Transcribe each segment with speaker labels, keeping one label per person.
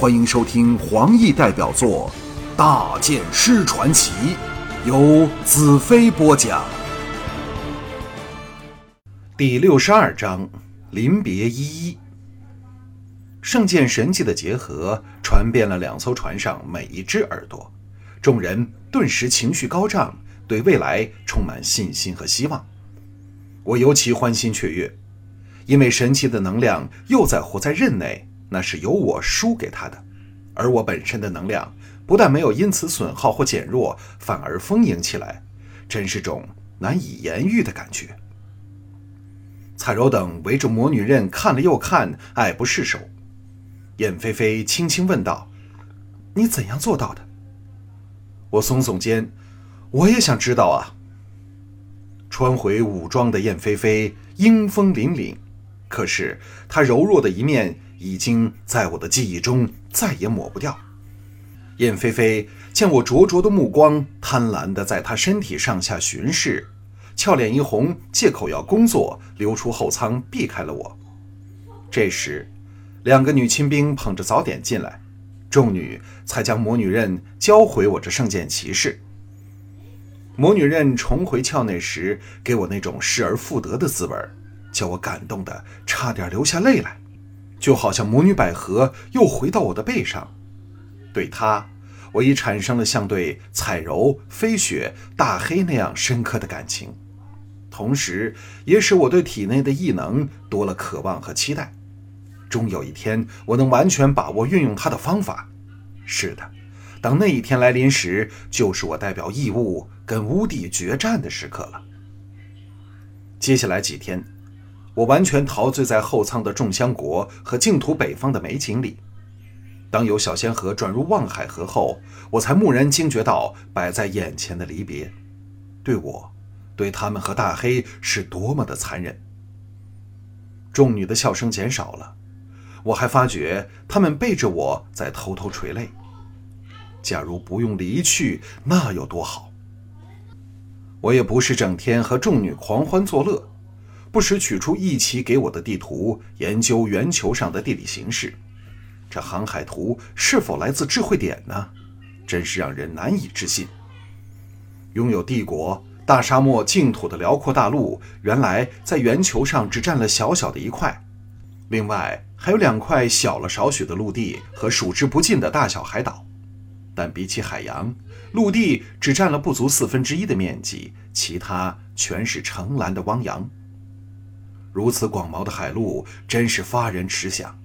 Speaker 1: 欢迎收听黄奕代表作《大剑师传奇》，由子飞播讲。第六十二章：临别依依。圣剑神迹的结合传遍了两艘船上每一只耳朵，众人顿时情绪高涨，对未来充满信心和希望。我尤其欢欣雀跃，因为神奇的能量又在活在刃内。那是由我输给他的，而我本身的能量不但没有因此损耗或减弱，反而丰盈起来，真是种难以言喻的感觉。彩柔等围着魔女刃看了又看，爱不释手。燕飞飞轻轻问道：“你怎样做到的？”我耸耸肩：“我也想知道啊。”穿回武装的燕飞飞英风凛凛，可是她柔弱的一面。已经在我的记忆中再也抹不掉。燕飞飞见我灼灼的目光，贪婪地在她身体上下巡视，俏脸一红，借口要工作，溜出后舱，避开了我。这时，两个女亲兵捧着早点进来，众女才将魔女刃交回我这圣剑骑士。魔女刃重回鞘内时，给我那种失而复得的滋味，叫我感动得差点流下泪来。就好像魔女百合又回到我的背上，对她，我已产生了像对彩柔、飞雪、大黑那样深刻的感情，同时也使我对体内的异能多了渴望和期待。终有一天，我能完全把握运用它的方法。是的，当那一天来临时，就是我代表异物跟乌帝决战的时刻了。接下来几天。我完全陶醉在后舱的众香国和净土北方的美景里。当有小仙河转入望海河后，我才蓦然惊觉到摆在眼前的离别，对我、对他们和大黑是多么的残忍。众女的笑声减少了，我还发觉他们背着我在偷偷垂泪。假如不用离去，那有多好！我也不是整天和众女狂欢作乐。不时取出一起给我的地图，研究圆球上的地理形势。这航海图是否来自智慧点呢？真是让人难以置信。拥有帝国、大沙漠、净土的辽阔大陆，原来在圆球上只占了小小的一块。另外还有两块小了少许的陆地和数之不尽的大小海岛。但比起海洋，陆地只占了不足四分之一的面积，其他全是澄蓝的汪洋。如此广袤的海陆，真是发人迟想。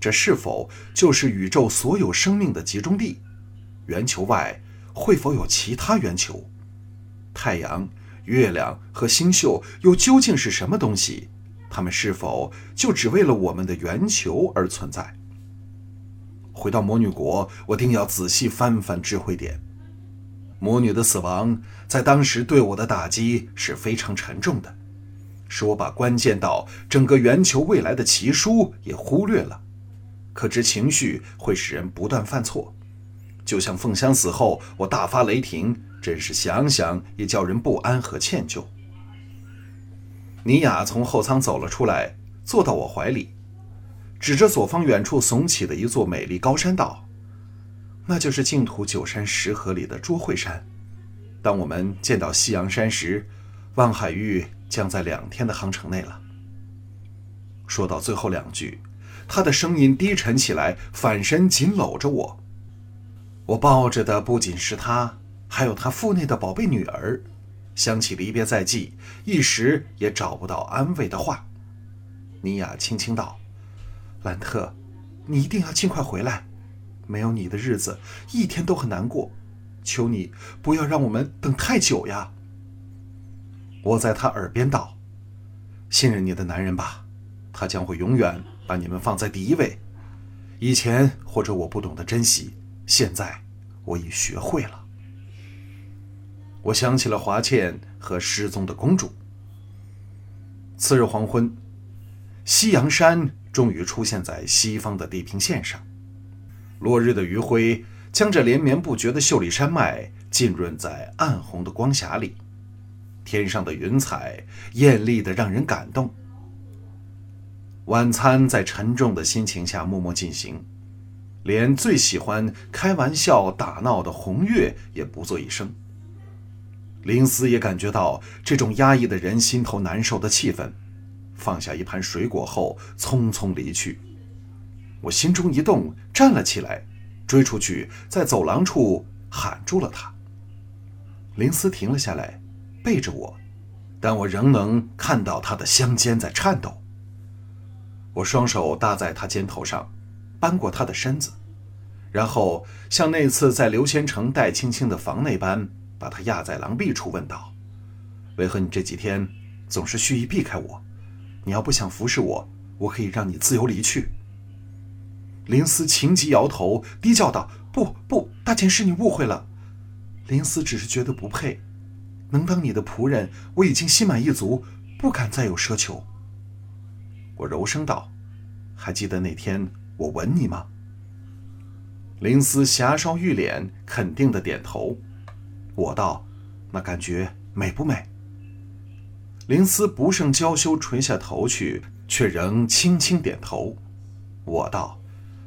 Speaker 1: 这是否就是宇宙所有生命的集中地？圆球外会否有其他圆球？太阳、月亮和星宿又究竟是什么东西？它们是否就只为了我们的圆球而存在？回到魔女国，我定要仔细翻翻智慧点。魔女的死亡在当时对我的打击是非常沉重的。使我把关键到整个圆球未来的奇书也忽略了，可知情绪会使人不断犯错。就像凤香死后，我大发雷霆，真是想想也叫人不安和歉疚。尼雅从后舱走了出来，坐到我怀里，指着左方远处耸起的一座美丽高山道：“那就是净土九山石河里的捉会山。当我们见到夕阳山时，望海域。”将在两天的航程内了。说到最后两句，他的声音低沉起来，反身紧搂着我。我抱着的不仅是他，还有他腹内的宝贝女儿。想起离别在即，一时也找不到安慰的话。尼亚轻轻道：“兰特，你一定要尽快回来。没有你的日子，一天都很难过。求你不要让我们等太久呀。”我在他耳边道：“信任你的男人吧，他将会永远把你们放在第一位。以前或者我不懂得珍惜，现在我已学会了。”我想起了华倩和失踪的公主。次日黄昏，夕阳山终于出现在西方的地平线上，落日的余晖将这连绵不绝的秀丽山脉浸润在暗红的光霞里。天上的云彩艳丽的让人感动。晚餐在沉重的心情下默默进行，连最喜欢开玩笑打闹的红月也不作一声。林思也感觉到这种压抑的人心头难受的气氛，放下一盘水果后，匆匆离去。我心中一动，站了起来，追出去，在走廊处喊住了他。林思停了下来，背着我，但我仍能看到他的香肩在颤抖。我双手搭在他肩头上，扳过他的身子，然后像那次在刘先成戴青青的房那般，把他压在廊壁处，问道：“为何你这几天总是蓄意避开我？你要不想服侍我，我可以让你自由离去。”林思情急摇头，低叫道：“不不，大剑师，你误会了。林思只是觉得不配，能当你的仆人，我已经心满意足，不敢再有奢求。”我柔声道：“还记得那天我吻你吗？”林思霞烧玉脸，肯定的点头。我道：“那感觉美不美？”林思不胜娇羞，垂下头去，却仍轻轻点头。我道：“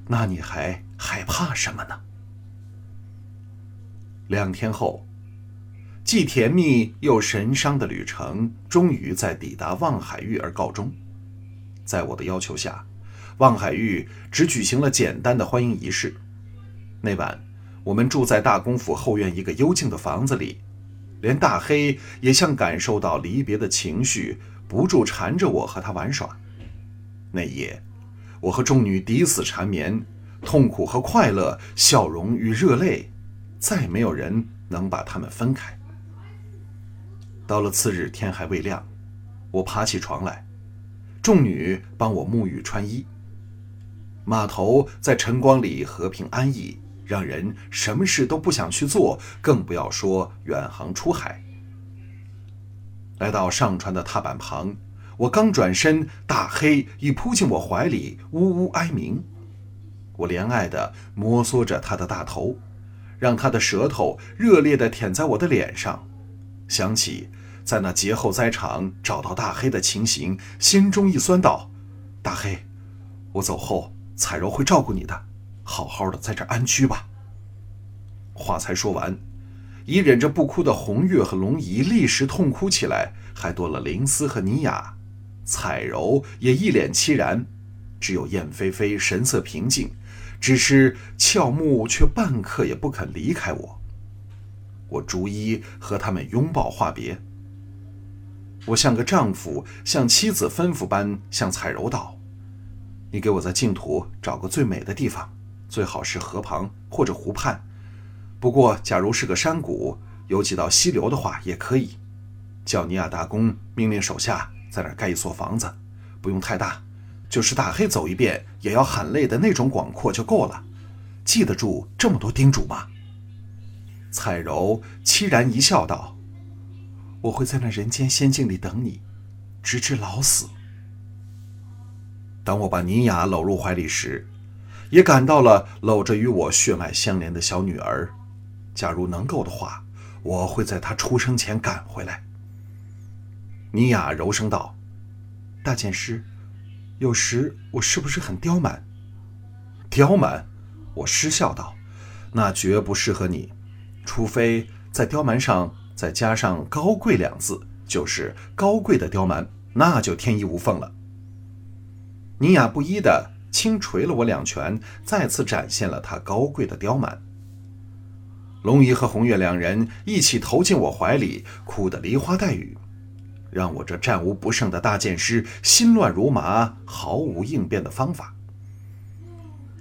Speaker 1: 那你还害怕什么呢？”两天后，既甜蜜又神伤的旅程，终于在抵达望海域而告终。在我的要求下，望海玉只举行了简单的欢迎仪式。那晚，我们住在大公府后院一个幽静的房子里，连大黑也像感受到离别的情绪，不住缠着我和他玩耍。那夜，我和众女抵死缠绵，痛苦和快乐，笑容与热泪，再没有人能把他们分开。到了次日天还未亮，我爬起床来。众女帮我沐浴穿衣，码头在晨光里和平安逸，让人什么事都不想去做，更不要说远航出海。来到上船的踏板旁，我刚转身，大黑已扑进我怀里，呜呜哀鸣。我怜爱地摩挲着他的大头，让他的舌头热烈地舔在我的脸上，想起。在那劫后灾场找到大黑的情形，心中一酸，道：“大黑，我走后，彩柔会照顾你的，好好的在这安居吧。”话才说完，已忍着不哭的红月和龙姨立时痛哭起来，还多了灵思和尼雅，彩柔也一脸凄然，只有燕飞飞神色平静，只是俏目却半刻也不肯离开我。我逐一和他们拥抱话别。我像个丈夫，像妻子吩咐般向彩柔道：“你给我在净土找个最美的地方，最好是河旁或者湖畔。不过，假如是个山谷，有几道溪流的话也可以。叫尼亚大公命令手下在那儿盖一所房子，不用太大，就是大黑走一遍也要喊累的那种广阔就够了。记得住这么多叮嘱吗？”彩柔凄然一笑道。我会在那人间仙境里等你，直至老死。当我把尼雅搂入怀里时，也感到了搂着与我血脉相连的小女儿。假如能够的话，我会在她出生前赶回来。尼雅柔声道：“大剑师，有时我是不是很刁蛮？”刁蛮？我失笑道：“那绝不适合你，除非在刁蛮上。”再加上“高贵”两字，就是高贵的刁蛮，那就天衣无缝了。尼雅不依的轻捶了我两拳，再次展现了他高贵的刁蛮。龙姨和红月两人一起投进我怀里，哭得梨花带雨，让我这战无不胜的大剑师心乱如麻，毫无应变的方法。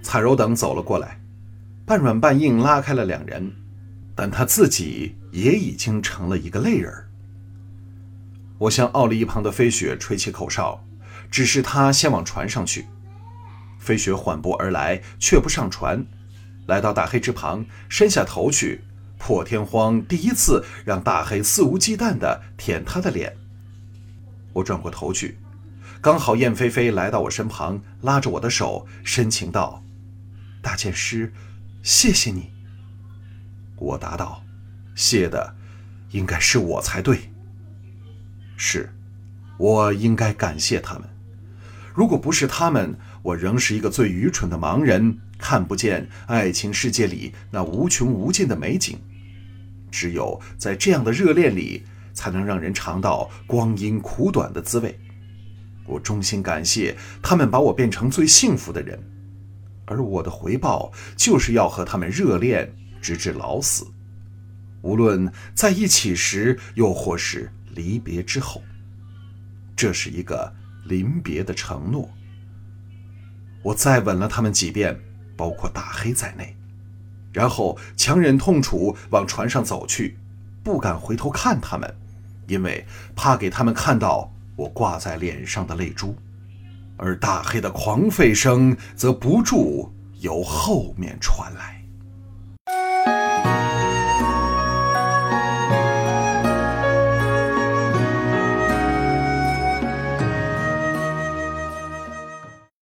Speaker 1: 彩柔等走了过来，半软半硬拉开了两人，但他自己。也已经成了一个泪人。我向奥利一旁的飞雪吹起口哨，指示他先往船上去。飞雪缓步而来，却不上船，来到大黑之旁，伸下头去。破天荒第一次让大黑肆无忌惮地舔他的脸。我转过头去，刚好燕飞飞来到我身旁，拉着我的手，深情道：“大剑师，谢谢你。”我答道。谢的，应该是我才对。是，我应该感谢他们。如果不是他们，我仍是一个最愚蠢的盲人，看不见爱情世界里那无穷无尽的美景。只有在这样的热恋里，才能让人尝到光阴苦短的滋味。我衷心感谢他们把我变成最幸福的人，而我的回报就是要和他们热恋直至老死，无论在一起时，又或是离别之后。这是一个临别的承诺。我再吻了他们几遍，包括大黑在内，然后强忍痛楚往船上走去，不敢回头看他们，因为怕给他们看到我挂在脸上的泪珠。而大黑的狂吠声则不住由后面传来。